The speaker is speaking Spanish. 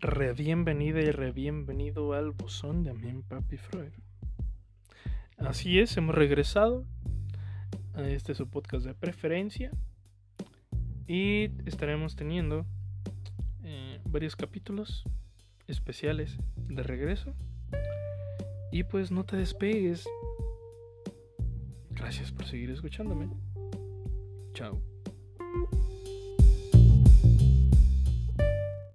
re bienvenida y re bienvenido al buzón de Amin Papi Freud. Así es, hemos regresado a este su podcast de preferencia y estaremos teniendo eh, varios capítulos especiales de regreso. Y pues no te despegues. Gracias por seguir escuchándome. Chao.